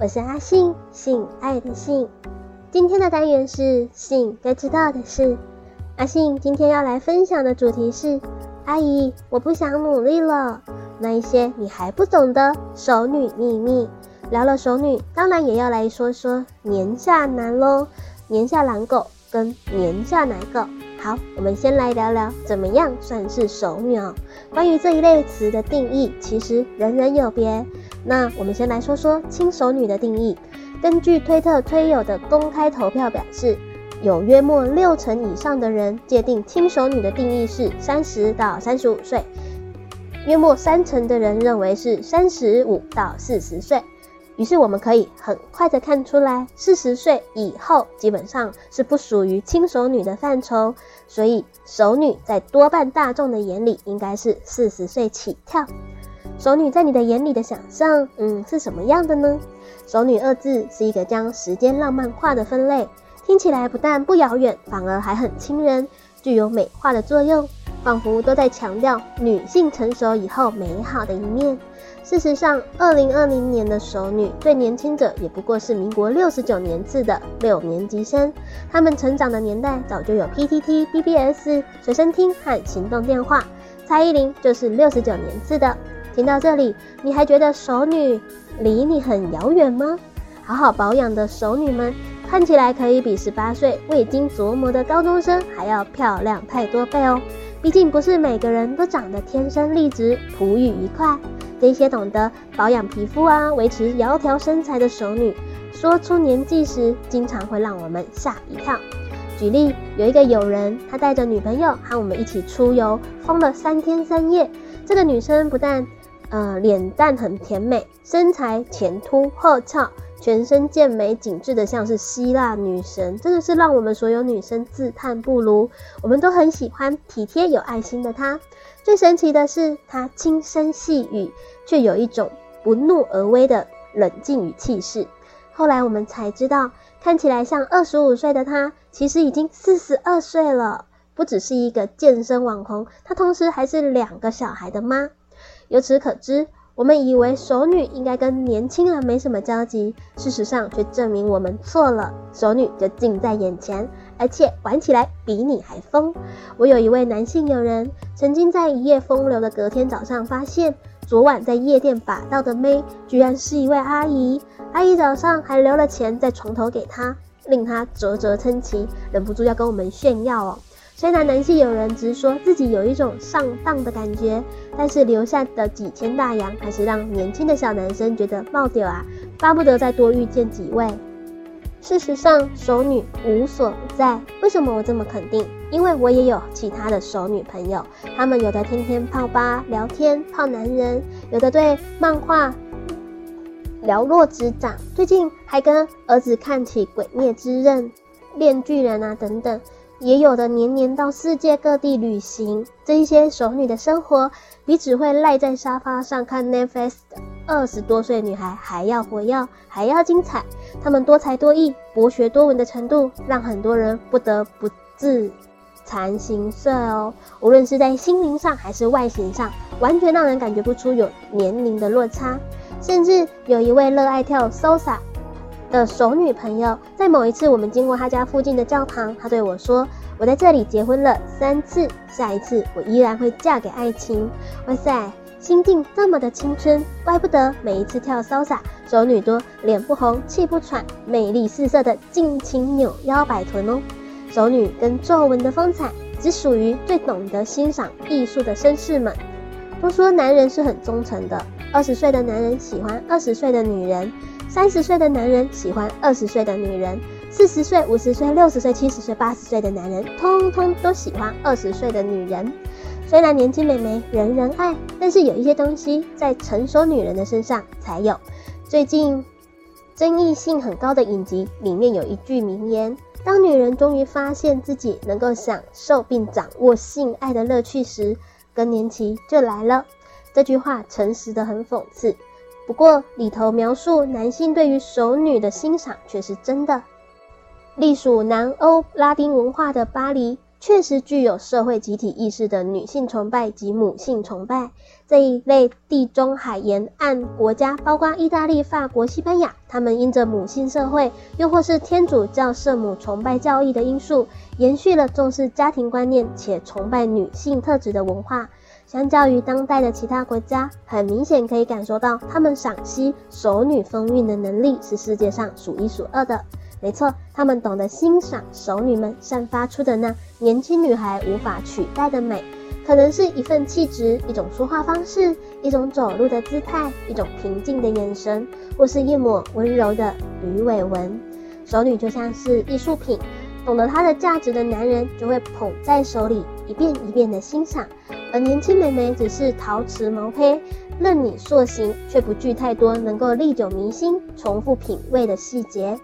我是阿信，信爱的信。今天的单元是信该知道的事。阿信今天要来分享的主题是：阿姨，我不想努力了。那一些你还不懂的熟女秘密。聊了熟女，当然也要来说说年下男喽，年下懒狗跟年下奶狗。好，我们先来聊聊怎么样算是熟女哦。关于这一类词的定义，其实人人有别。那我们先来说说轻熟女的定义。根据推特推友的公开投票表示，有约莫六成以上的人界定轻熟女的定义是三十到三十五岁，约莫三成的人认为是三十五到四十岁。于是我们可以很快的看出来，四十岁以后基本上是不属于轻熟女的范畴，所以熟女在多半大众的眼里应该是四十岁起跳。熟女在你的眼里的想象，嗯，是什么样的呢？熟女二字是一个将时间浪漫化的分类，听起来不但不遥远，反而还很亲人，具有美化的作用，仿佛都在强调女性成熟以后美好的一面。事实上，二零二零年的熟女最年轻者也不过是民国六十九年次的六年级生。他们成长的年代早就有 PTT、BBS、随身听和行动电话。蔡依林就是六十九年次的。听到这里，你还觉得熟女离你很遥远吗？好好保养的熟女们，看起来可以比十八岁未经琢磨的高中生还要漂亮太多倍哦。毕竟不是每个人都长得天生丽质、璞玉一块。这些懂得保养皮肤啊、维持窈窕身材的熟女，说出年纪时，经常会让我们吓一跳。举例，有一个友人，他带着女朋友和我们一起出游，疯了三天三夜。这个女生不但呃脸蛋很甜美，身材前凸后翘，全身健美紧致的像是希腊女神，真的是让我们所有女生自叹不如。我们都很喜欢体贴有爱心的她。最神奇的是，她轻声细语，却有一种不怒而威的冷静与气势。后来我们才知道，看起来像二十五岁的她，其实已经四十二岁了。不只是一个健身网红，她同时还是两个小孩的妈。由此可知，我们以为熟女应该跟年轻人没什么交集，事实上却证明我们错了。熟女就近在眼前。而且玩起来比你还疯。我有一位男性友人，曾经在一夜风流的隔天早上，发现昨晚在夜店把到的妹，居然是一位阿姨。阿姨早上还留了钱在床头给他，令他啧啧称奇，忍不住要跟我们炫耀哦。虽然男性友人直说自己有一种上当的感觉，但是留下的几千大洋，还是让年轻的小男生觉得冒掉啊，巴不得再多遇见几位。事实上，熟女无所不在。为什么我这么肯定？因为我也有其他的熟女朋友，她们有的天天泡吧聊天泡男人，有的对漫画了若指掌，最近还跟儿子看起《鬼灭之刃》、《链锯人》啊等等，也有的年年到世界各地旅行。这一些熟女的生活，比只会赖在沙发上看 Netflix 的二十多岁女孩还要活跃，还要精彩。她们多才多艺、博学多闻的程度，让很多人不得不自惭形秽哦。无论是在心灵上还是外形上，完全让人感觉不出有年龄的落差。甚至有一位热爱跳 Salsa 的熟女朋友，在某一次我们经过她家附近的教堂，她对我说：“我在这里结婚了三次，下一次我依然会嫁给爱情。”哇塞！心境这么的青春，怪不得每一次跳骚洒，熟女多脸不红气不喘，魅力四射的尽情扭腰摆臀哦。熟女跟皱纹的风采，只属于最懂得欣赏艺术的绅士们。都说男人是很忠诚的，二十岁的男人喜欢二十岁的女人，三十岁的男人喜欢二十岁的女人，四十岁、五十岁、六十岁、七十岁、八十岁的男人，通通都喜欢二十岁的女人。虽然年轻美眉人人爱，但是有一些东西在成熟女人的身上才有。最近争议性很高的影集里面有一句名言：当女人终于发现自己能够享受并掌握性爱的乐趣时，更年期就来了。这句话诚实的很讽刺，不过里头描述男性对于熟女的欣赏却是真的。隶属南欧拉丁文化的巴黎。确实具有社会集体意识的女性崇拜及母性崇拜，这一类地中海沿岸国家，包括意大利、法国、西班牙，他们因着母性社会，又或是天主教圣母崇拜教义的因素，延续了重视家庭观念且崇拜女性特质的文化。相较于当代的其他国家，很明显可以感受到他们赏析熟女风韵的能力是世界上数一数二的。没错，他们懂得欣赏熟女们散发出的那年轻女孩无法取代的美，可能是一份气质、一种说话方式、一种走路的姿态、一种平静的眼神，或是一抹温柔的鱼尾纹。熟女就像是艺术品，懂得它的价值的男人就会捧在手里，一遍一遍的欣赏。而年轻美眉只是陶瓷毛坯，任你塑形，却不具太多能够历久弥新、重复品味的细节。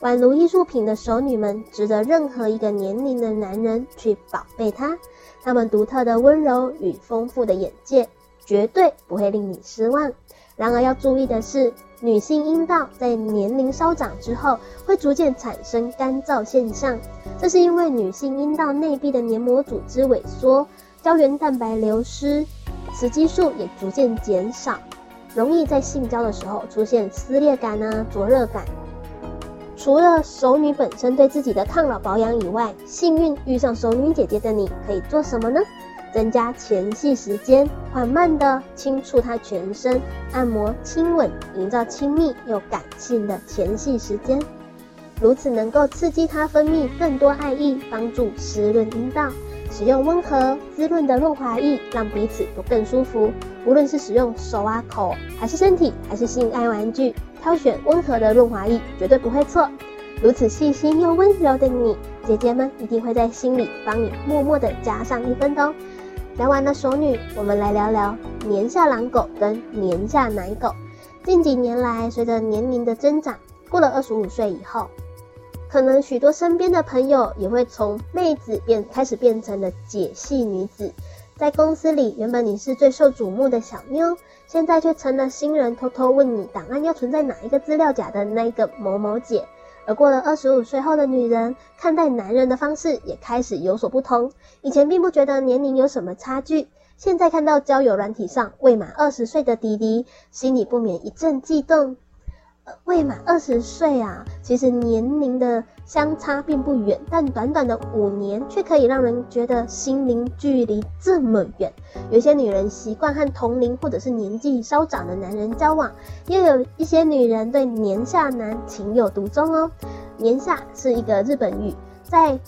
宛如艺术品的熟女们，值得任何一个年龄的男人去宝贝她。她们独特的温柔与丰富的眼界，绝对不会令你失望。然而要注意的是，女性阴道在年龄稍长之后，会逐渐产生干燥现象，这是因为女性阴道内壁的黏膜组织萎缩。胶原蛋白流失，雌激素也逐渐减少，容易在性交的时候出现撕裂感啊、灼热感。除了熟女本身对自己的抗老保养以外，幸运遇上熟女姐姐的你可以做什么呢？增加前戏时间，缓慢地轻触她全身，按摩、亲吻，营造亲密又感性的前戏时间，如此能够刺激她分泌更多爱意，帮助湿润阴道。使用温和滋润的润滑液，让彼此都更舒服。无论是使用手啊、口，还是身体，还是性爱玩具，挑选温和的润滑液绝对不会错。如此细心又温柔的你，姐姐们一定会在心里帮你默默的加上一分的哦。聊完了熟女，我们来聊聊年下狼狗跟年下奶狗。近几年来，随着年龄的增长，过了二十五岁以后。可能许多身边的朋友也会从妹子变开始变成了姐系女子，在公司里原本你是最受瞩目的小妞，现在却成了新人偷偷问你档案要存在哪一个资料夹的那个某某姐。而过了二十五岁后的女人，看待男人的方式也开始有所不同。以前并不觉得年龄有什么差距，现在看到交友软体上未满二十岁的弟弟，心里不免一阵悸动。未满二十岁啊，其实年龄的相差并不远，但短短的五年却可以让人觉得心灵距离这么远。有些女人习惯和同龄或者是年纪稍长的男人交往，也有一些女人对年下男情有独钟哦。年下是一个日本语，在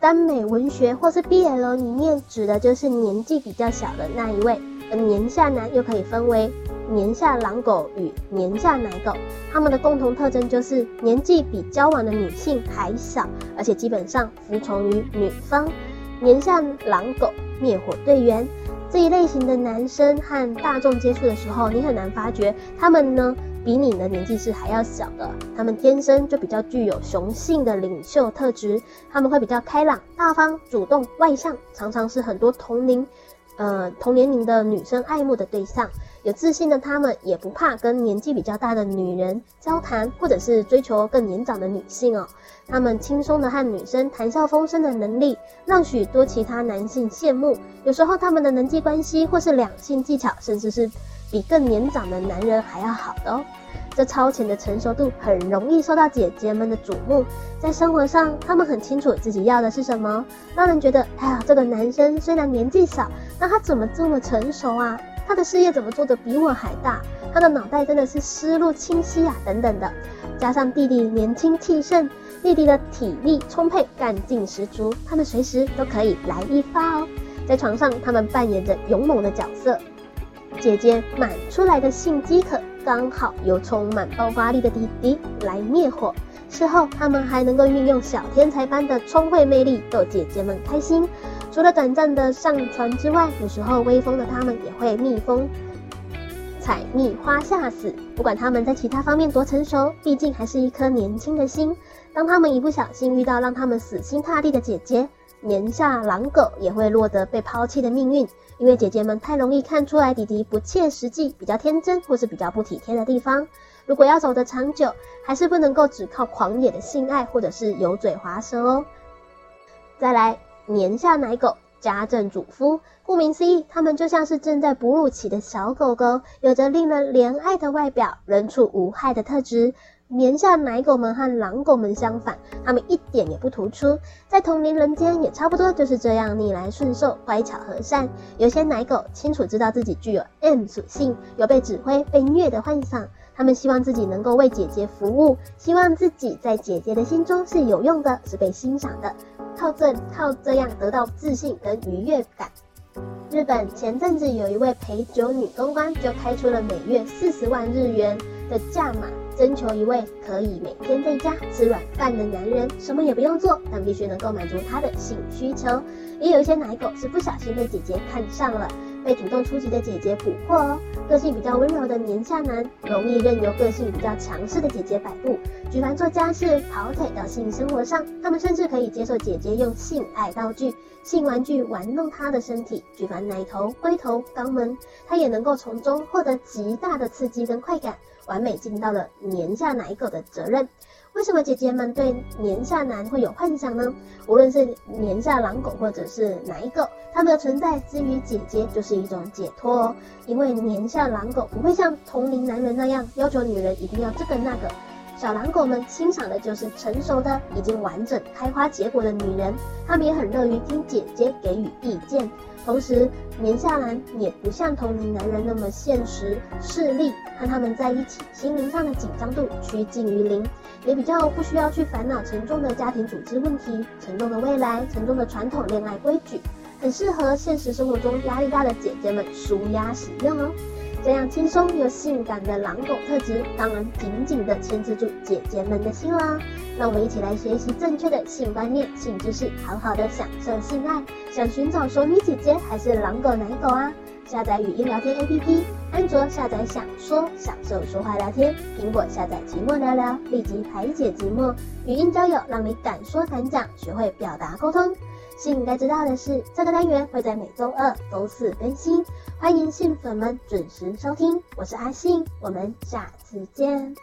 耽美文学或是 BL 里面，指的就是年纪比较小的那一位，而年下男又可以分为。年下狼狗与年下奶狗，他们的共同特征就是年纪比交往的女性还小，而且基本上服从于女方。年下狼狗灭火队员这一类型的男生和大众接触的时候，你很难发觉他们呢比你的年纪是还要小的。他们天生就比较具有雄性的领袖特质，他们会比较开朗、大方、主动、外向，常常是很多同龄。呃，同年龄的女生爱慕的对象，有自信的他们也不怕跟年纪比较大的女人交谈，或者是追求更年长的女性哦。他们轻松的和女生谈笑风生的能力，让许多其他男性羡慕。有时候他们的人际关系或是两性技巧，甚至是比更年长的男人还要好的哦。这超前的成熟度很容易受到姐姐们的瞩目，在生活上，他们很清楚自己要的是什么，让人觉得，哎呀，这个男生虽然年纪小，那他怎么这么成熟啊？他的事业怎么做得比我还大？他的脑袋真的是思路清晰啊，等等的。加上弟弟年轻气盛，弟弟的体力充沛，干劲十足，他们随时都可以来一发哦。在床上，他们扮演着勇猛的角色。姐姐满出来的性饥渴，刚好由充满爆发力的弟弟来灭火。事后，他们还能够运用小天才般的聪慧魅力逗姐姐们开心。除了短暂的上船之外，有时候威风的他们也会蜜蜂采蜜花下死。不管他们在其他方面多成熟，毕竟还是一颗年轻的心。当他们一不小心遇到让他们死心塌地的姐姐，年下狼狗也会落得被抛弃的命运。因为姐姐们太容易看出来弟弟不切实际、比较天真或是比较不体贴的地方。如果要走得长久，还是不能够只靠狂野的性爱或者是油嘴滑舌哦。再来，年下奶狗家政主夫。顾名思义，他们就像是正在哺乳期的小狗狗，有着令人怜爱的外表，人畜无害的特质。年下奶狗们和狼狗们相反，他们一点也不突出，在同龄人间也差不多就是这样逆来顺受、乖巧和善。有些奶狗清楚知道自己具有 M 属性，有被指挥、被虐的幻想，他们希望自己能够为姐姐服务，希望自己在姐姐的心中是有用的，是被欣赏的，靠这靠这样得到自信跟愉悦感。日本前阵子有一位陪酒女公关，就开出了每月四十万日元的价码。征求一位可以每天在家吃软饭的男人，什么也不用做，但必须能够满足他的性需求。也有一些奶狗是不小心被姐姐看上了，被主动出击的姐姐捕获哦。个性比较温柔的年下男，容易任由个性比较强势的姐姐摆布，举凡做家事、跑腿到性生活上，他们甚至可以接受姐姐用性爱道具、性玩具玩弄他的身体，举凡奶头、龟头、肛门，他也能够从中获得极大的刺激跟快感。完美尽到了年下奶狗的责任。为什么姐姐们对年下男会有幻想呢？无论是年下狼狗或者是奶狗，它们的存在之于姐姐就是一种解脱哦。因为年下狼狗不会像同龄男人那样要求女人一定要这个那个，小狼狗们欣赏的就是成熟的、已经完整开花结果的女人。他们也很乐于听姐姐给予意见。同时，年下男也不像同龄男人那么现实势利，和他们在一起，心灵上的紧张度趋近于零，也比较不需要去烦恼沉重的家庭组织问题、沉重的未来、沉重的传统恋爱规矩，很适合现实生活中压力大的姐姐们舒压使用哦。这样轻松又性感的狼狗特质，当然紧紧地牵制住姐姐们的心啦。让我们一起来学习正确的性观念、性知识，好好的享受性爱。想寻找熟女姐姐还是狼狗奶狗啊？下载语音聊天 APP，安卓下载想说享受说话聊天，苹果下载寂寞聊聊，立即排解寂寞。语音交友，让你敢说敢讲，学会表达沟通。性该知道的是，这个单元会在每周二、周四更新。欢迎信粉们准时收听，我是阿信，我们下次见。